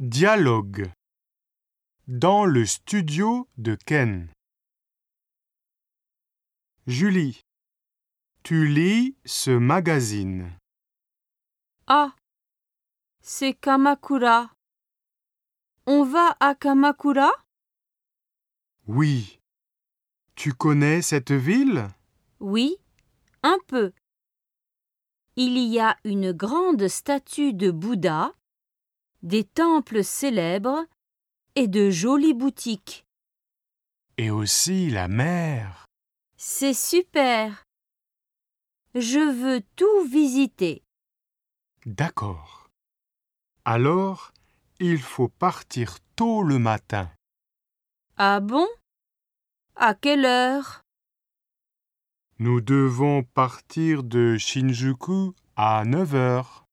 Dialogue Dans le studio de Ken. Julie, tu lis ce magazine. Ah, c'est Kamakura. On va à Kamakura? Oui. Tu connais cette ville? Oui, un peu. Il y a une grande statue de Bouddha, des temples célèbres et de jolies boutiques. Et aussi la mer. C'est super. Je veux tout visiter. D'accord. Alors, il faut partir tôt le matin. Ah bon? À quelle heure? Nous devons partir de Shinjuku à 9 heures.